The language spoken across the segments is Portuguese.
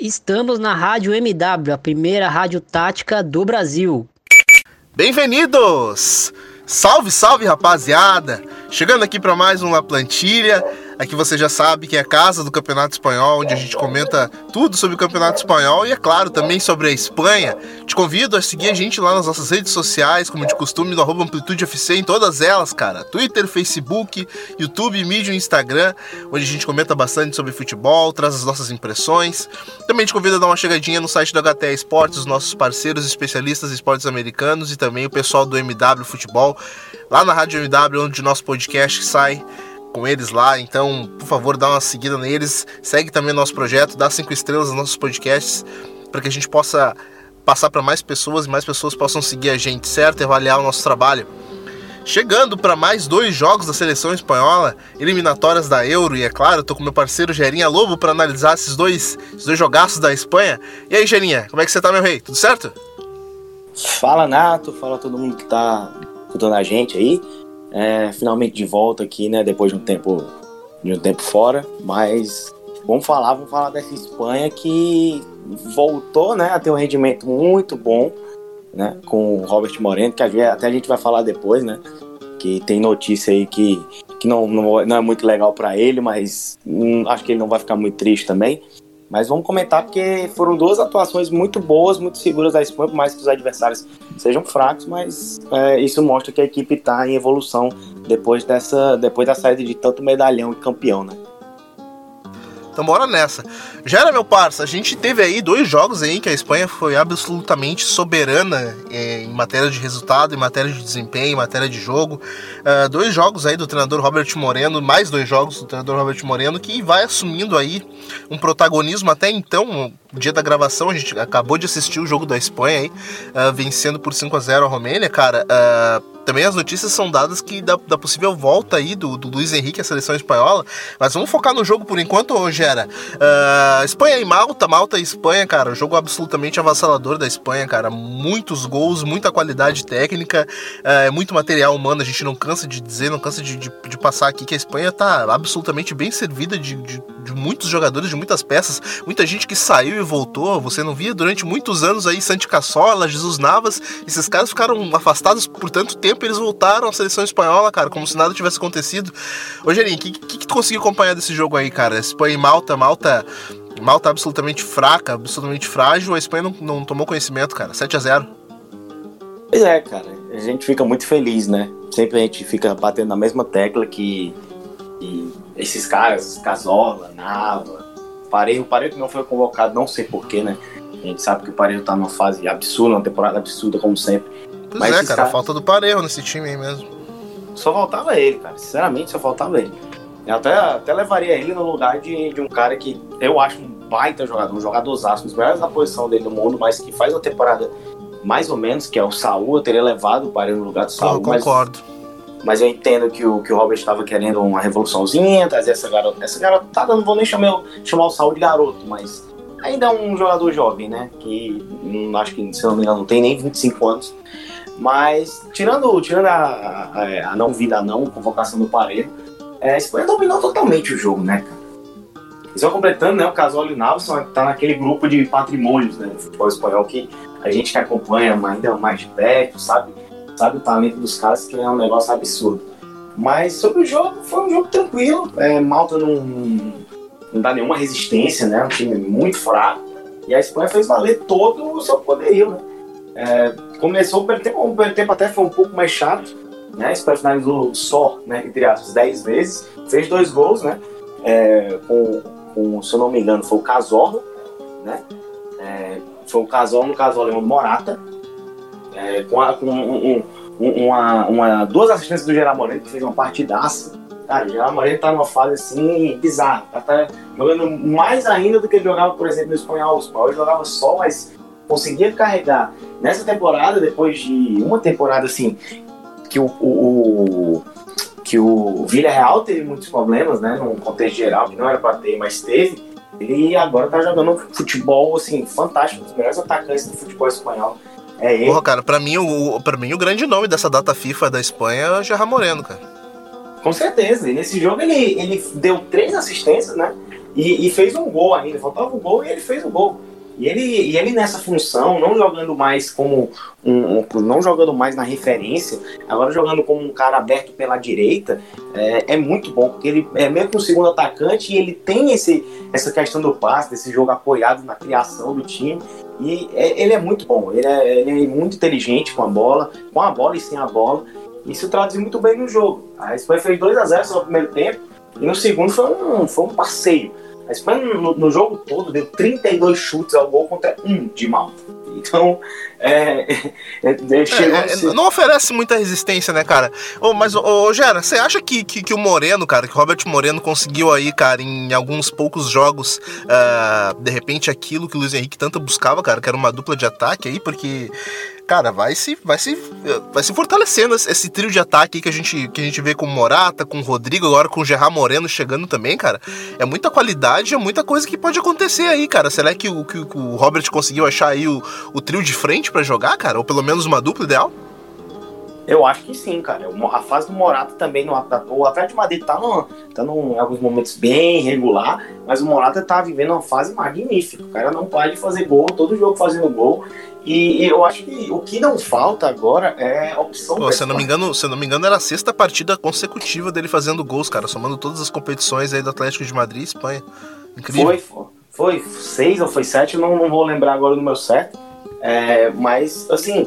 Estamos na Rádio MW, a primeira rádio tática do Brasil. Bem-vindos! Salve, salve, rapaziada! Chegando aqui para mais uma plantilha. Aqui você já sabe que é a casa do Campeonato Espanhol, onde a gente comenta tudo sobre o Campeonato Espanhol e, é claro, também sobre a Espanha. Te convido a seguir a gente lá nas nossas redes sociais, como de costume, no arroba Amplitude FC, em todas elas, cara. Twitter, Facebook, YouTube, Medium Instagram, onde a gente comenta bastante sobre futebol, traz as nossas impressões. Também te convido a dar uma chegadinha no site do HTE Esportes, os nossos parceiros especialistas em esportes americanos e também o pessoal do MW Futebol, lá na Rádio MW, onde o nosso podcast sai com eles lá, então por favor dá uma seguida neles, segue também o nosso projeto, dá cinco estrelas nos nossos podcasts para que a gente possa passar para mais pessoas e mais pessoas possam seguir a gente, certo? E avaliar o nosso trabalho. Chegando para mais dois jogos da seleção espanhola, eliminatórias da Euro, e é claro, tô com meu parceiro Gerinha Lobo para analisar esses dois, esses dois jogaços da Espanha. E aí, Gerinha, como é que você tá, meu rei? Tudo certo? Fala, Nato, fala todo mundo que tá escutando a gente aí. É, finalmente de volta aqui, né? Depois de um tempo de um tempo fora, mas vamos falar, vamos falar dessa Espanha que voltou, né, a ter um rendimento muito bom, né, com o Robert Moreno, que até a gente vai falar depois, né, que tem notícia aí que, que não, não, não é muito legal para ele, mas hum, acho que ele não vai ficar muito triste também. Mas vamos comentar porque foram duas atuações muito boas, muito seguras da Espanha, por mais que os adversários sejam fracos, mas é, isso mostra que a equipe está em evolução depois dessa, depois da saída de tanto medalhão e campeão, né? Então bora nessa. Já era meu parça, a gente teve aí dois jogos aí que a Espanha foi absolutamente soberana é, em matéria de resultado, em matéria de desempenho, em matéria de jogo. Uh, dois jogos aí do treinador Robert Moreno, mais dois jogos do treinador Robert Moreno, que vai assumindo aí um protagonismo até então, no dia da gravação, a gente acabou de assistir o jogo da Espanha aí, uh, vencendo por 5 a 0 a Romênia, cara. Uh, também as notícias são dadas que da, da possível volta aí do, do, Luiz Henrique à seleção espanhola. Mas vamos focar no jogo por enquanto, Gera. Uh, Espanha e Malta, Malta e Espanha, cara. Jogo absolutamente avassalador da Espanha, cara. Muitos gols, muita qualidade técnica, uh, muito material humano. A gente não cansa de dizer, não cansa de, de, de passar aqui que a Espanha tá absolutamente bem servida de, de, de muitos jogadores, de muitas peças. Muita gente que saiu e voltou. Você não via durante muitos anos aí Santi Cassola, Jesus Navas. Esses caras ficaram afastados por tanto tempo eles voltaram à seleção espanhola, cara, como se nada tivesse acontecido. Ô, Gerinho, o que, que, tu conseguiu acompanhar desse jogo aí, cara? Espanha e Malta, Malta. Malta absolutamente fraca, absolutamente frágil, a Espanha não, não tomou conhecimento, cara. 7 a 0 Pois é, cara. A gente fica muito feliz, né? Sempre a gente fica batendo na mesma tecla que, que esses caras, Casola, Nava, Parejo, Parejo não foi convocado, não sei porquê, né? A gente sabe que o Parejo tá numa fase absurda, uma temporada absurda, como sempre. Pois Mas é, cara, caras... falta do Parejo nesse time aí mesmo. Só faltava ele, cara. Sinceramente, só faltava ele. Eu até, até levaria ele no lugar de, de um cara que eu acho um baita jogador, um jogadorzaço, um dos melhores da posição dele no mundo, mas que faz uma temporada mais ou menos, que é o Saul. Eu teria levado o Parejo no lugar do Saul. Eu concordo. Mas, mas eu entendo que o, que o Robert estava querendo uma revoluçãozinha, trazer essa garota. Essa garotada, não vou nem chamar, chamar o Saul de garoto, mas ainda é um jogador jovem, né? Que hum, acho que, se não me engano, não tem nem 25 anos. Mas, tirando, tirando a, a, a não vida, não convocação do Parejo, é, a Espanha dominou totalmente o jogo, né, cara? E só completando, né, o Casoli Nalson tá naquele grupo de patrimônios, né, do futebol espanhol que a gente que acompanha ainda mais de perto, sabe? Sabe o talento dos caras, que é um negócio absurdo. Mas sobre o jogo, foi um jogo tranquilo. É, Malta não, não dá nenhuma resistência, né? Um time muito fraco. E a Espanha fez valer todo o seu poderio, né? É, começou o primeiro tempo, o primeiro tempo até foi um pouco mais chato, né? Espanha finalizou só, né, entre aspas, 10 vezes, fez dois gols, né? É, com, com, se eu não me engano, foi o Cazorro, né? É, foi o Cazorro, no caso, o Morata, é, com, a, com um, um, uma, uma, duas assistências do Gerard Moreno, que fez uma partidaça. Cara, o Gerard Moreno tá numa fase assim bizarra. Tá, tá jogando mais ainda do que ele jogava, por exemplo, no espanhol. O espanhol jogava só, mas conseguia carregar nessa temporada, depois de uma temporada assim, que o, o, o que o Villarreal teve muitos problemas, né, num contexto geral, que não era para ter, mas teve, ele agora tá jogando futebol, assim, fantástico, um dos melhores atacantes do futebol espanhol. É ele. Porra, cara, pra mim, o, pra mim o grande nome dessa data FIFA da Espanha é o Gerard Moreno, cara. Com certeza, e nesse jogo ele, ele deu três assistências, né, E, e, fez um gol ainda, faltava um gol e ele fez o gol. E ele, e ele nessa função, não jogando mais como um, um, não jogando mais na referência, agora jogando como um cara aberto pela direita, é, é, muito bom, porque ele é meio que um segundo atacante e ele tem esse, essa questão do passe, desse jogo apoiado na criação do time. E é, ele é muito bom, ele é, ele é muito inteligente com a bola, com a bola e sem a bola. Isso traduz muito bem no jogo. A Espanha fez 2 a 0 só no primeiro tempo, e no segundo foi um, foi um passeio. A Espanha no, no, jogo todo deu 32 chutes ao gol contra um de Malta. Então, é, é, é, é não oferece muita resistência, né, cara? Oh, mas, ô, oh, Gera, você acha que, que, que, o Moreno, cara, que o Robert Moreno conseguiu aí, cara, em alguns poucos jogos, uh, de repente aquilo que o Luiz Henrique tanto buscava, cara, que era uma dupla de ataque aí, porque cara, vai se, vai se, vai se fortalecendo esse trio de ataque que a gente, que a gente vê com o Morata, com o Rodrigo, agora com o Gerard Moreno chegando também, cara. É muita qualidade, é muita coisa que pode acontecer aí, cara. Será que o, que, o Robert conseguiu achar aí o, o trio de frente para jogar, cara? Ou pelo menos uma dupla ideal? Eu acho que sim, cara. A fase do Morata também, no, o Atlético de Madrid tá, no, tá no, em alguns momentos bem regular, mas o Morata tá vivendo uma fase magnífica. O cara não para de fazer gol, todo jogo fazendo gol. E eu acho que o que não falta agora é a opção. Pô, se eu não me engano, se não me engano, era a sexta partida consecutiva dele fazendo gols, cara, somando todas as competições aí do Atlético de Madrid e Espanha. Incrível. Foi, foi, seis ou foi sete, não, não vou lembrar agora o número certo. É, mas assim,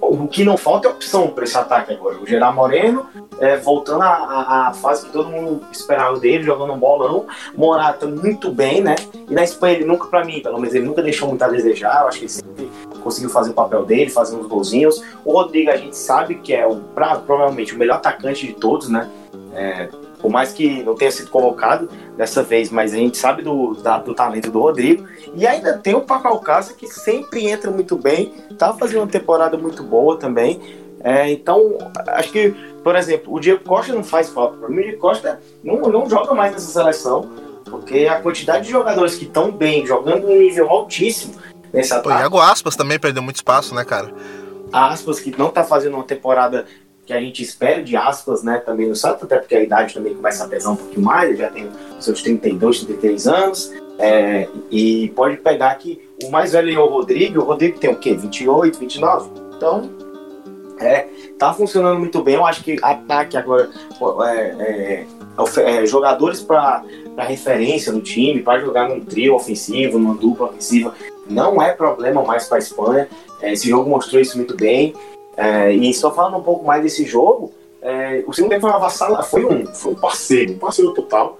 o, que não falta é opção para esse ataque agora. O Gerard Moreno é, voltando à fase que todo mundo esperava dele, jogando um bolão. Morata muito bem, né? E na Espanha ele nunca, para mim, pelo menos ele nunca deixou muito a desejar. Eu acho que ele sempre conseguiu fazer o papel dele, fazer uns golzinhos. O Rodrigo a gente sabe que é o, pra, provavelmente o melhor atacante de todos, né? É, por mais que não tenha sido colocado dessa vez, mas a gente sabe do, da, do talento do Rodrigo. E ainda tem o Paco Alcácer, que sempre entra muito bem, tá fazendo uma temporada muito boa também. É, então, acho que, por exemplo, o Diego Costa não faz falta. Para mim, o Diego Costa não, não joga mais nessa seleção, porque a quantidade de jogadores que estão bem, jogando em nível altíssimo ataque. O Iago Aspas também perdeu muito espaço, né, cara? Aspas, que não tá fazendo uma temporada que a gente espera de aspas, né, também no Santos, até porque a idade também começa a pesar um pouquinho mais, ele já tem seus 32, 33 anos, é, e pode pegar que o mais velho é o Rodrigo, o Rodrigo tem o quê? 28, 29? Então, é, tá funcionando muito bem, eu acho que ataque agora, é, é, é jogadores para referência no time, para jogar num trio ofensivo, numa dupla ofensiva, não é problema mais para a Espanha, é, esse jogo mostrou isso muito bem, é, e só falando um pouco mais desse jogo, é, o segundo tempo foi uma avassala, foi um, foi um parceiro, um parceiro total,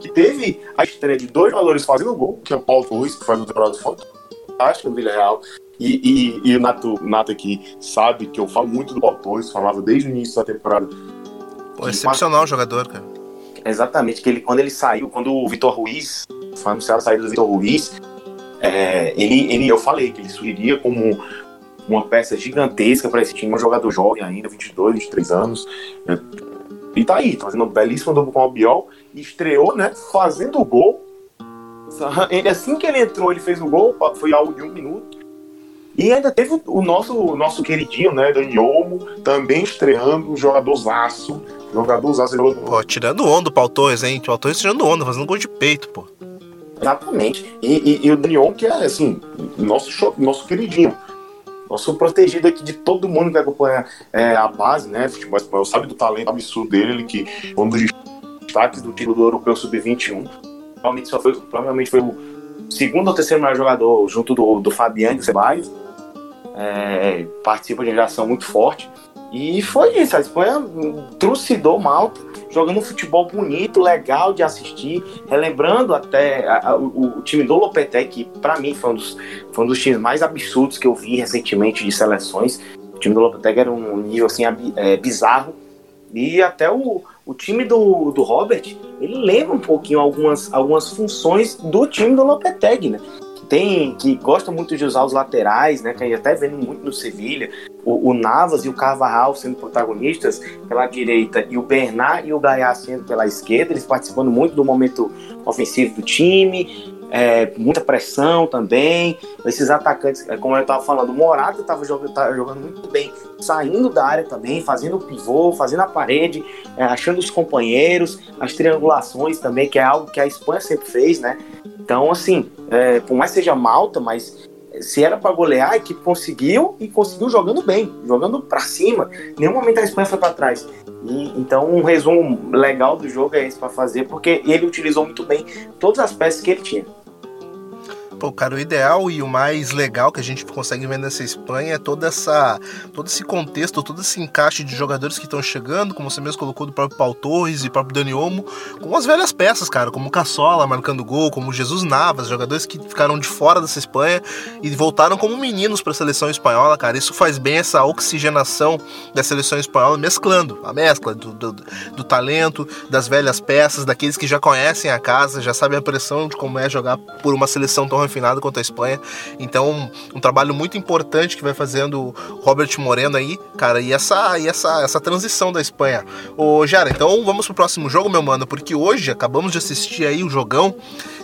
que teve a estreia de dois jogadores fazendo gol, que é o Paulo Torres, que faz uma temporada fantástica no Villarreal, e, e, e o Nato, Nato aqui sabe que eu falo muito do Paulo Torres, falava desde o início da temporada. Pô, excepcional o jogador, cara. Exatamente, que ele, quando ele saiu, quando o Vitor Ruiz, foi anunciado a saída do Vitor Ruiz, é, ele, ele, eu falei que ele surgiria como uma peça gigantesca para esse time, um jogador jovem ainda, 22, 23 anos. Né? E tá aí, tá fazendo um belíssimo duplo com o Albiol. E estreou, né? Fazendo o gol. Assim que ele entrou, ele fez o gol, foi algo de um minuto. E ainda teve o nosso, nosso queridinho, né, Dani Olmo, também estreando, um jogadorzaço. Jogadorzaço. Pô, tirando onda o Pau Torres, hein? O Pau Torres tirando onda, fazendo gol de peito, pô. Exatamente. E, e, e o Dani Olmo, que é, assim, nosso, nosso queridinho. Nosso protegido aqui de todo mundo que acompanha é, a base, né? Futebol espanhol, sabe do talento absurdo dele, ele que foi um dos destaques do título do Europeu Sub-21. Provavelmente, só foi, provavelmente foi o segundo ou terceiro melhor jogador junto do, do Fabiano Ceballos. É, participa de uma geração muito forte. E foi isso, a Espanha trucidou Malta jogando um futebol bonito, legal de assistir, relembrando até a, a, o, o, time do Lopetegui, que para mim foi um, dos, foi um dos times mais absurdos que eu vi recentemente de seleções. O time do Lopetegui era um nível assim é, bizarro. E até o, o time do, do Robert, ele lembra um pouquinho algumas, algumas funções do time do Lopetegui, né? Tem que gosta muito de usar os laterais, né? Que a gente até vendo muito no Sevilha, o, o, Navas e o Carvajal sendo protagonistas pela direita e o Bernard e o Gaia sendo pela esquerda, eles participando muito do momento ofensivo do time. É, muita pressão também. Esses atacantes, é, como eu estava falando, o Morata estava jogando, jogando muito bem, saindo da área também, fazendo o pivô, fazendo a parede, é, achando os companheiros, as triangulações também, que é algo que a Espanha sempre fez, né? Então, assim, é, por mais seja malta, mas se era para golear, a equipe conseguiu e conseguiu jogando bem, jogando para cima. Nenhum momento a Espanha foi para trás. E, então, um resumo legal do jogo é esse para fazer, porque ele utilizou muito bem todas as peças que ele tinha. Pô, cara, o ideal e o mais legal que a gente consegue ver nessa Espanha é toda essa, todo esse contexto, todo esse encaixe de jogadores que estão chegando, como você mesmo colocou do próprio Paul Torres e próprio Dani Olmo, com as velhas peças, cara, como Cassola marcando gol, como Jesus Navas, jogadores que ficaram de fora dessa Espanha e voltaram como meninos para a seleção espanhola, cara. Isso faz bem essa oxigenação da seleção espanhola, mesclando a mescla do, do, do talento, das velhas peças, daqueles que já conhecem a casa, já sabem a pressão de como é jogar por uma seleção tão refinado quanto a Espanha. Então, um trabalho muito importante que vai fazendo Robert Moreno aí, cara, e essa, e essa, essa transição da Espanha. Ô, Jara, então vamos pro próximo jogo, meu mano, porque hoje acabamos de assistir aí o jogão.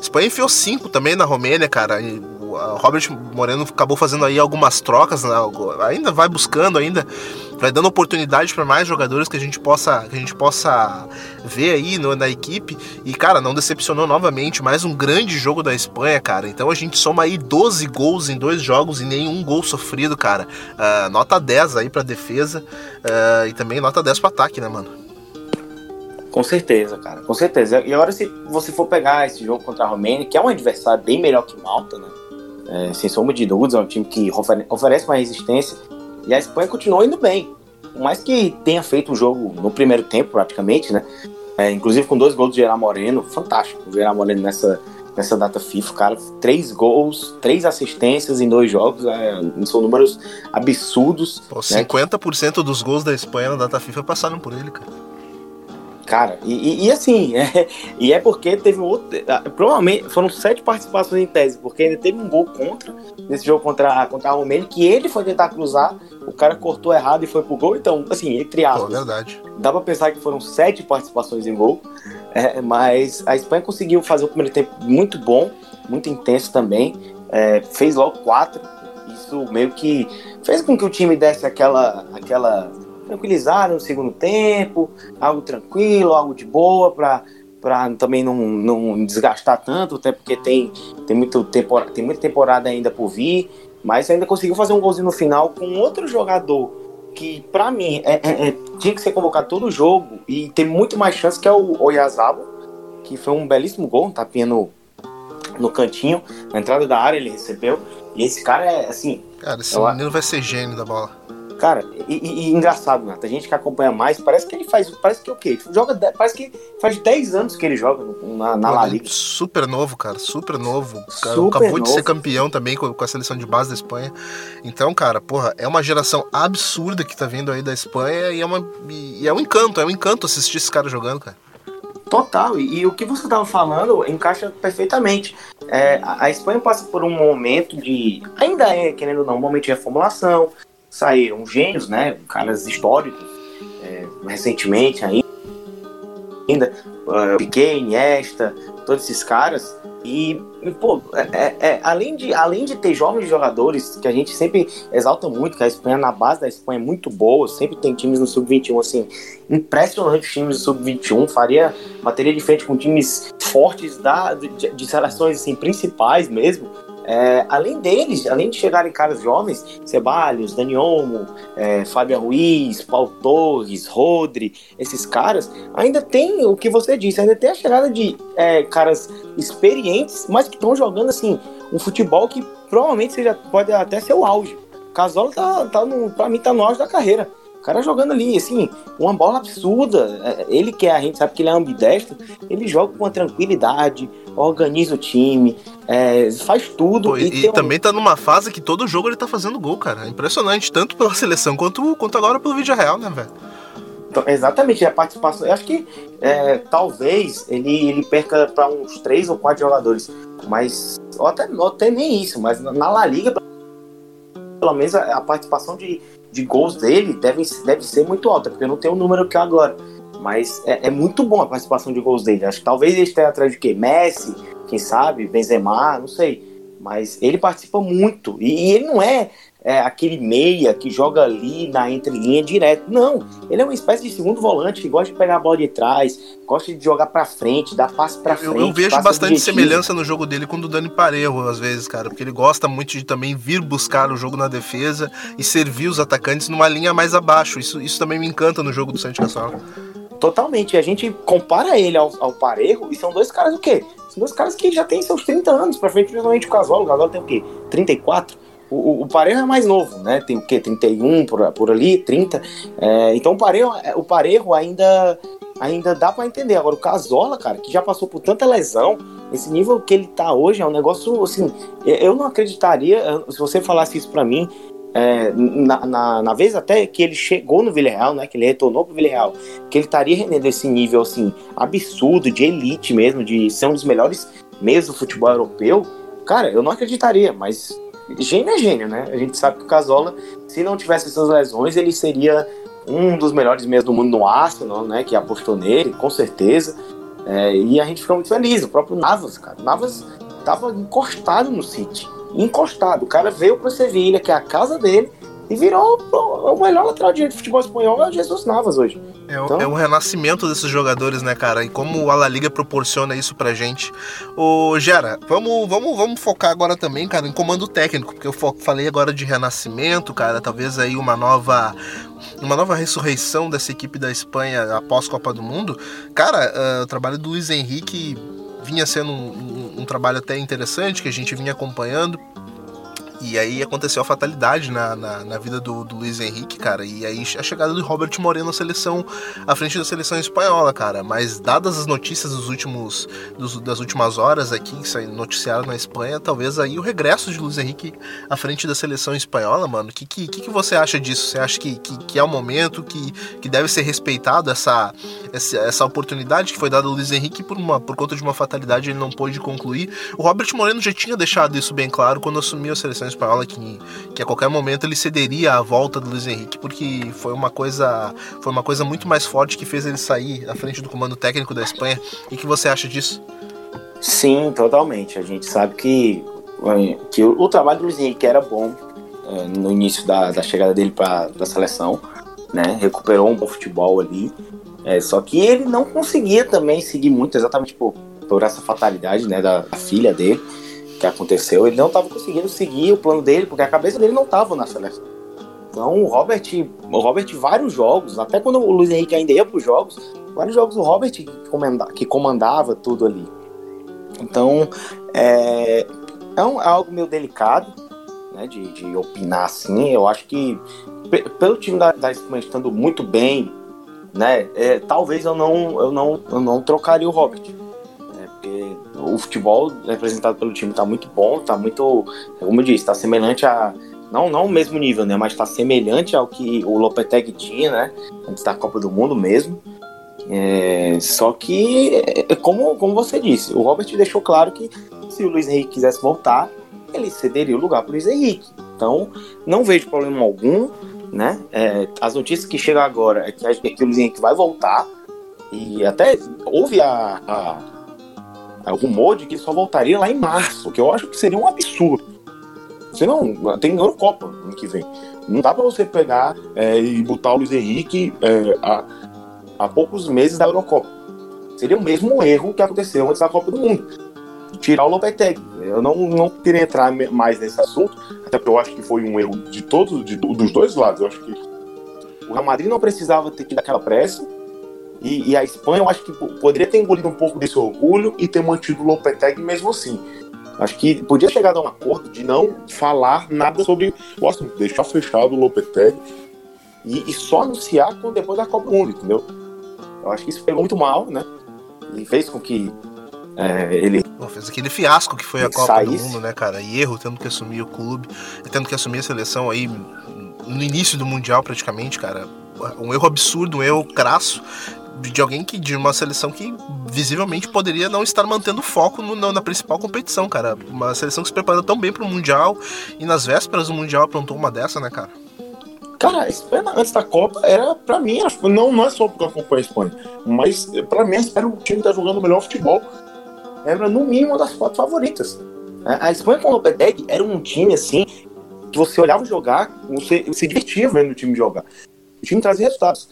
Espanha enfiou 5 também na Romênia, cara. E Robert Moreno acabou fazendo aí algumas trocas, né? ainda vai buscando ainda vai dando oportunidade para mais jogadores que a gente possa que a gente possa ver aí no, na equipe e cara não decepcionou novamente mais um grande jogo da Espanha cara então a gente soma aí 12 gols em dois jogos e nenhum gol sofrido cara uh, nota 10 aí para defesa uh, e também nota 10 para ataque né mano com certeza, cara, com certeza. E agora, se você for pegar esse jogo contra a Romênia, que é um adversário bem melhor que Malta, né? É, sem sombra de dúvidas, é um time que oferece uma resistência. E a Espanha continuou indo bem. Por mais que tenha feito o jogo no primeiro tempo, praticamente, né? É, inclusive com dois gols do Gerard Moreno, fantástico. O Gerard Moreno nessa, nessa data FIFA, cara, três gols, três assistências em dois jogos, é, são números absurdos. Pô, né? 50% dos gols da Espanha na data FIFA passaram por ele, cara. Cara, e, e, assim, é, e é porque teve outro. Provavelmente foram sete participações em tese, porque ainda teve um gol contra nesse jogo contra, contra a Romênia, que ele foi tentar cruzar, o cara cortou errado e foi pro gol. Então, assim, entre aspas. Pô, verdade. Dá pra pensar que foram sete participações em gol, é, mas a Espanha conseguiu fazer o primeiro tempo muito bom, muito intenso também. É, fez logo quatro. Isso meio que fez com que o time desse aquela, aquela tranquilizar no segundo tempo, algo tranquilo, algo de boa para para também não, não desgastar tanto, até porque tem, tem, muito temporada, tem muita temporada ainda por vir, mas ainda conseguiu fazer um golzinho no final com outro jogador que, para mim, é, é, é, tinha que ser convocado todo jogo e tem muito mais chance, que é o Oyazabo, que foi um belíssimo gol, um tapinha no, no cantinho, na entrada da área ele recebeu, e esse cara é, assim... Cara, esse menino vai ser gênio da bola. Cara, e, e, e engraçado, né? A gente que acompanha mais, parece que ele faz. Parece que o quê? Joga, parece que faz 10 anos que ele joga na, na La Liga. Super novo, cara. Super novo. Cara, super acabou novo. de ser campeão também com, com, a seleção de base da Espanha. Então, cara, porra, é uma geração absurda que tá vindo aí da Espanha e é, uma, e é um encanto, é um encanto assistir esse cara jogando, cara. Total, e, e, o que você estava falando encaixa perfeitamente. É, a, a Espanha passa por um momento de. Ainda é, querendo ou não, um momento de reformulação, saíram gênios, né? Caras históricos, é, recentemente ainda, uh, Piquet, Iniesta, todos esses caras. E, pô, é, é, é, além, de, além de ter jovens jogadores, que a gente sempre exalta muito, que a Espanha, na base da Espanha, é muito boa, sempre tem times no Sub-21, assim, impressionantes times do Sub-21, faria, bateria de frente com times fortes da, de, de seleções, assim, principais mesmo, é, além deles, além de chegarem caras jovens, Ceballos, Dani Olmo, é, Fábio Ruiz, Paulo Torres, Rodri, esses caras, ainda tem o que você disse, ainda tem a chegada de é, caras experientes, mas que estão jogando assim, um futebol que provavelmente seja, pode até ser o auge. Casola tá, tá no, pra mim tá no auge da carreira cara jogando ali, assim, uma bola absurda. É, ele que é, a gente sabe que ele é ambidestro, ele joga com uma tranquilidade, organiza o time, é, faz tudo. Pô, e, e também tá numa fase que todo jogo ele tá fazendo gol, cara. É impressionante, tanto pela seleção quanto, quanto agora pelo vídeo real, né, velho? Então, exatamente, a participação. Eu acho que é, talvez ele, ele perca para uns três ou quatro jogadores, mas ou até, até nem isso, mas na La Liga, pelo menos a, a participação de, de gols dele deve, deve ser muito alta, porque eu não tenho o número aqui agora. Mas é, é, muito bom a participação de gols dele. Acho que talvez ele esteja atrás de quê? Messi, quem sabe, Benzema, não sei. Mas ele participa muito. E, e ele não é, é, aquele meia que joga ali na entrelinha direto. Não. Ele é uma espécie de segundo volante que gosta de pegar a bola de trás, gosta de jogar pra frente, dar passe pra frente. Eu, eu vejo bastante objetivo. semelhança no jogo dele com o do Dani Parejo, às vezes, cara. Porque ele gosta muito de também vir buscar o jogo na defesa e servir os atacantes numa linha mais abaixo. Isso, isso também me encanta no jogo do Santos Castro. Totalmente. E a gente compara ele ao, ao Parejo e são dois caras o quê? São dois caras que já têm seus 30 anos pra frente, principalmente o Casal. O Casal tem o quê? 34? O, o Parejo é mais novo, né? Tem o quê? 31 por, por ali, 30. É, então o Parejo, o Parejo ainda, ainda dá para entender. Agora o Casola, cara, que já passou por tanta lesão, esse nível que ele tá hoje é um negócio assim. Eu não acreditaria, se você falasse isso para mim, é, na, na, na, vez até que ele chegou no Villarreal, né, que ele retornou pro Villarreal, que ele estaria rendendo esse nível assim absurdo de elite mesmo, de ser um dos melhores meios do futebol europeu, cara, eu não acreditaria, mas gênio é gênio, né? A gente sabe que o Casola, se não tivesse essas lesões, ele seria um dos melhores meios do mundo no Arsenal, né? Que apostou nele, com certeza. É, e a gente ficou muito feliz. O próprio Navas, cara. Navas tava encostado no City. Encostado. O cara veio para Sevilha, que é a casa dele, e virou o melhor lateral direito de futebol espanhol é o Jesus Navas hoje. É, então... é um renascimento desses jogadores, né, cara? E como a La Liga proporciona isso pra gente. Ô, Gera, vamos, vamos, vamos focar agora também, cara, em comando técnico, porque eu falei agora de renascimento, cara, talvez aí uma nova uma nova ressurreição dessa equipe da Espanha após Copa do Mundo. Cara, uh, o trabalho do Luiz Henrique vinha sendo um, um, um trabalho até interessante, que a gente vinha acompanhando. E aí aconteceu a fatalidade na, na, na, vida do, do Luiz Henrique, cara. E aí a chegada do Robert Moreno na seleção, à frente da seleção espanhola, cara. Mas dadas as notícias dos últimos, dos, das últimas horas aqui, que noticiaram na Espanha, talvez aí o regresso de Luiz Henrique à frente da seleção espanhola, mano. O que, que, que, você acha disso? Você acha que, que, que, é o momento que, que deve ser respeitado essa, essa, essa oportunidade que foi dada ao Luiz Henrique por, uma, por conta de uma fatalidade ele não pôde concluir? O Robert Moreno já tinha deixado isso bem claro quando assumiu a seleção espanhola que, que a qualquer momento ele cederia a volta do Luiz Henrique, porque foi uma coisa foi uma coisa muito mais forte que fez ele sair à frente do comando técnico da Espanha. E que você acha disso? Sim, totalmente. A gente sabe que, que o, o trabalho do Luiz Henrique era bom é, no início da, da chegada dele para a seleção, né? Recuperou um bom futebol ali. É, só que ele não conseguia também seguir muito, exatamente por, por essa fatalidade né, da, da filha dele que aconteceu, ele não estava conseguindo seguir o plano dele, porque a cabeça dele não estava na seleção. Então, o Robert, o Robert, vários jogos, até quando o Luiz Henrique ainda ia para os jogos, vários jogos o Robert que, comanda, que comandava tudo ali. Então, é, é, um, é algo meio delicado né, de, de, opinar assim. Eu acho que, pelo time da, da Espanha estando muito bem, né, é, talvez eu não, eu, não, eu não trocaria o Robert o futebol representado pelo time está muito bom, está muito, como eu disse, está semelhante a não não o mesmo nível, né, mas está semelhante ao que o Lopetegui tinha, né, antes da Copa do Mundo mesmo. É, só que, é, como, como você disse, o Robert deixou claro que se o Luiz Henrique quisesse voltar, ele cederia o lugar para o Luiz Henrique. Então, não vejo problema algum, né? É, as notícias que chegam agora é que, é que o Luiz Henrique vai voltar e até houve a, a rumor de que só voltaria lá em março, que eu acho que seria um absurdo. Você não. Tem Eurocopa ano que vem. Não dá para você pegar é, e botar o Luiz Henrique é, a, a poucos meses da Eurocopa. Seria o mesmo erro que aconteceu antes da Copa do Mundo. Tirar o Lopetegui. Eu não, não queria entrar mais nesse assunto, até porque eu acho que foi um erro de todos, de, dos dois lados. Eu acho que o Real Madrid não precisava ter tido aquela pressa e, e, a Espanha, eu acho que poderia ter engolido um pouco desse orgulho e ter mantido o Lopetegui mesmo assim. Acho que podia chegar a um acordo de não falar nada sobre o assunto, deixar fechado o Lopetegui e, e só anunciar quando depois da Copa do Mundo, entendeu? Eu acho que isso pegou muito mal, né? E fez com que é, ele. Fez aquele fiasco que foi a Copa saísse. do Mundo, né, cara? E erro tendo que assumir o clube, tendo que assumir a seleção aí no início do Mundial praticamente, cara. Um erro absurdo, um erro crasso de alguém que de uma seleção que visivelmente poderia não estar mantendo foco no, na, na, principal competição, cara. Uma seleção que se preparou tão bem para o mundial e nas vésperas do mundial aprontou uma dessa, né, cara? Cara, a Espanha antes da Copa era, pra mim, não, não é só porque eu acompanho a Espanha, mas pra mim era o time que tá jogando o melhor futebol. Era no mínimo uma das quatro favoritas. A Espanha com o Lopetegui era um time assim que você olhava jogar, você se divertia vendo o time jogar. O time trazia resultados.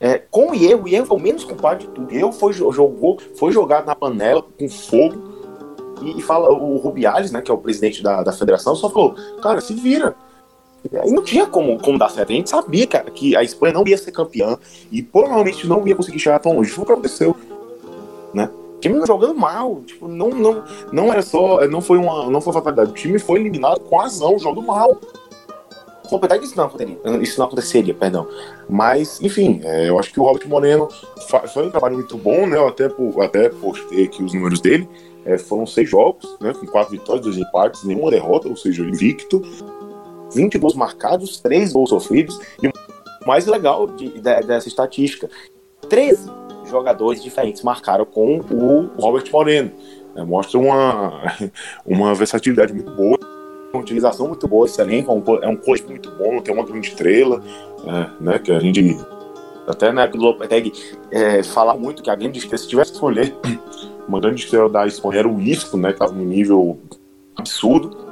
É, com o Ier, o Ier foi o menos culpado de tudo. Ier foi, jogou, foi jogado na panela com fogo. E, e, fala, o Rubiales, né, que é o presidente da, da federação, só falou: cara, se vira. E não tinha como, como dar certo. A gente sabia cara, que a Espanha não ia ser campeã e provavelmente não ia conseguir chegar tão longe. Foi o que aconteceu. Né? O time jogando mal, tipo, não, não, não era só, não foi uma, não foi fatalidade. O time foi eliminado com razão, jogando mal. Completar isso não aconteceria, isso não aconteceria, perdão. Mas, enfim, é, eu acho que o Robert Moreno foi um trabalho muito bom, né? Eu até, até postei aqui os números dele. É, foram seis jogos, né? Com quatro vitórias, dois empates, nenhuma derrota, ou seja, invicto. 20 gols marcados, 3 gols sofridos. E o mais legal de, de, dessa estatística: 13 jogadores diferentes marcaram com o Robert Moreno. É, mostra uma, uma versatilidade muito boa, uma utilização muito boa desse elenco. É um coach muito bom, tem uma grande estrela, é, né? Que a gente. Até na época do Lopetegui é, falar muito que a grande estrela, se tivesse que escolher, uma grande estrela da Espanha era o Isco, né? Que estava num nível absurdo.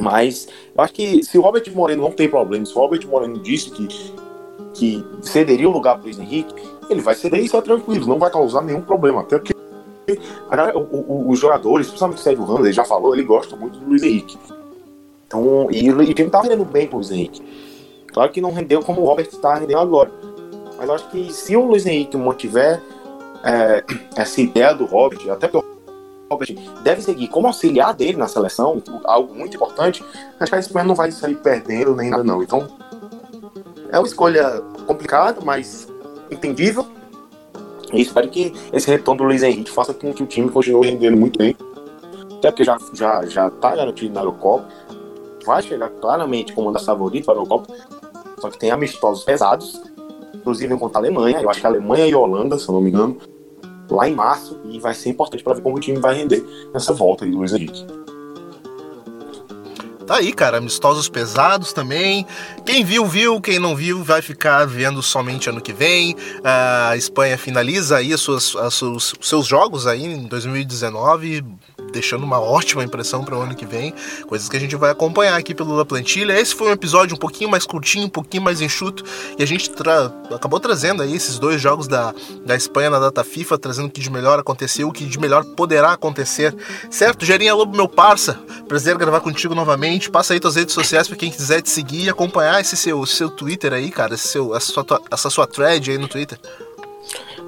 Mas eu acho que se o Robert Moreno não tem problema, se o Robert Moreno disse que, que cederia o lugar para o Henrique, ele vai ceder isso é tranquilo, não vai causar nenhum problema. Até porque o, o, os jogadores, principalmente o Sérgio Ramos, ele já falou, ele gosta muito do Luiz Henrique. Então, e, e o time estava rendendo bem com o Luiz Henrique. Claro que não rendeu como o Robert está rendendo agora. Mas eu acho que se o Luiz Henrique mantiver é, essa ideia do Robert, até porque Robert deve seguir como auxiliar dele na seleção, algo muito importante, acho que a Espanha não vai sair perdendo nem nada, não. Então, é uma escolha complicada, mas entendível. E espero que esse retorno do Luiz Henrique faça com que o time continue rendendo muito bem. Até porque já, já, já tá garantido na Eurocopa. Vai chegar claramente como uma das favoritas para a Eurocopa. Só que tem amistosos pesados, inclusive contra a Alemanha. Eu acho que a Alemanha e a Holanda, se eu não me engano lá em março e vai ser importante para ver como o time vai render nessa volta aí do Luiz Henrique. Tá aí, cara, amistosos pesados também. Quem viu, viu. Quem não viu, vai ficar vendo somente ano que vem. A Espanha finaliza aí seus, seus jogos aí em 2019 deixando uma ótima impressão para o ano que vem, coisas que a gente vai acompanhar aqui pelo La Plantilha. Esse foi um episódio um pouquinho mais curtinho, um pouquinho mais enxuto, e a gente tra acabou trazendo aí esses dois jogos da, da Espanha na data FIFA, trazendo o que de melhor aconteceu, o que de melhor poderá acontecer. Certo, Gerinha Lobo, meu parça, prazer gravar contigo novamente. Passa aí tuas redes sociais para quem quiser te seguir e acompanhar esse seu, seu Twitter aí, cara, seu, essa, sua, essa sua thread aí no Twitter.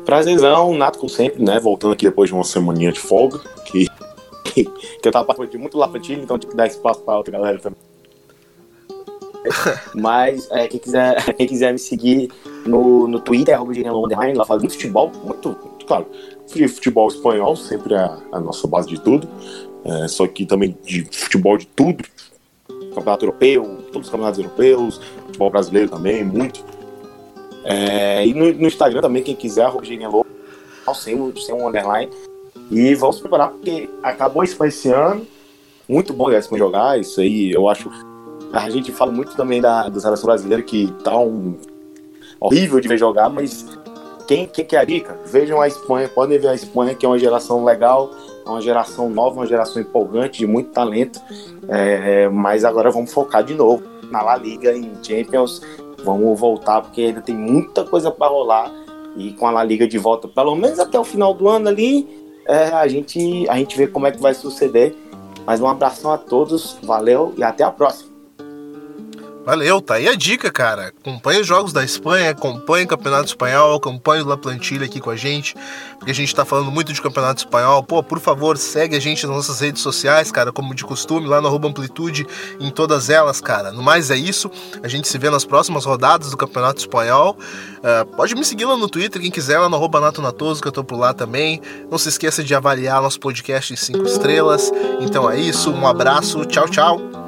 Prazerzão, nato como sempre, né? Voltando aqui depois de uma semaninha de folga, que que, que eu tava participando de muito Lafantilho, então tive que dar espaço pra outra galera também. Mas é, quem, quiser, quem quiser me seguir no, no Twitter, é lá faz muito futebol, muito, muito claro. Futebol espanhol, sempre a, a nossa base de tudo. É, só que também de futebol de tudo. Campeonato europeu, todos os campeonatos europeus, futebol brasileiro também, muito. É, e no, no, Instagram também, quem quiser, Lobo, sem, sem um underline. E vamos preparar, porque acabou isso esse ano. Muito bom esse jogar, isso aí eu acho. A gente fala muito também da, da seleção brasileira que tá um horrível de ver jogar, mas quem, quem quer a dica? Vejam a Espanha, podem ver a Espanha, que é uma geração legal, é uma geração nova, uma geração empolgante, de muito talento. É, mas agora vamos focar de novo na La Liga, em Champions. Vamos voltar, porque ainda tem muita coisa para rolar. E com a La Liga de volta, pelo menos até o final do ano ali, é, a, gente, a gente vê como é que vai suceder. Mas um abração a todos, valeu e até a próxima. Valeu, tá aí a dica, cara. Acompanhe os jogos da Espanha, acompanhe o Campeonato Espanhol, acompanhe o La Plantilha aqui com a gente, porque a gente tá falando muito de Campeonato Espanhol. Pô, por favor, segue a gente nas nossas redes sociais, cara, como de costume, lá no Amplitude, em todas elas, cara. No mais é isso, a gente se vê nas próximas rodadas do Campeonato Espanhol. Uh, pode me seguir lá no Twitter, quem quiser, lá no arroba Nato Natoso, que eu tô por lá também. Não se esqueça de avaliar nosso podcast em 5 estrelas. Então é isso, um abraço, tchau, tchau.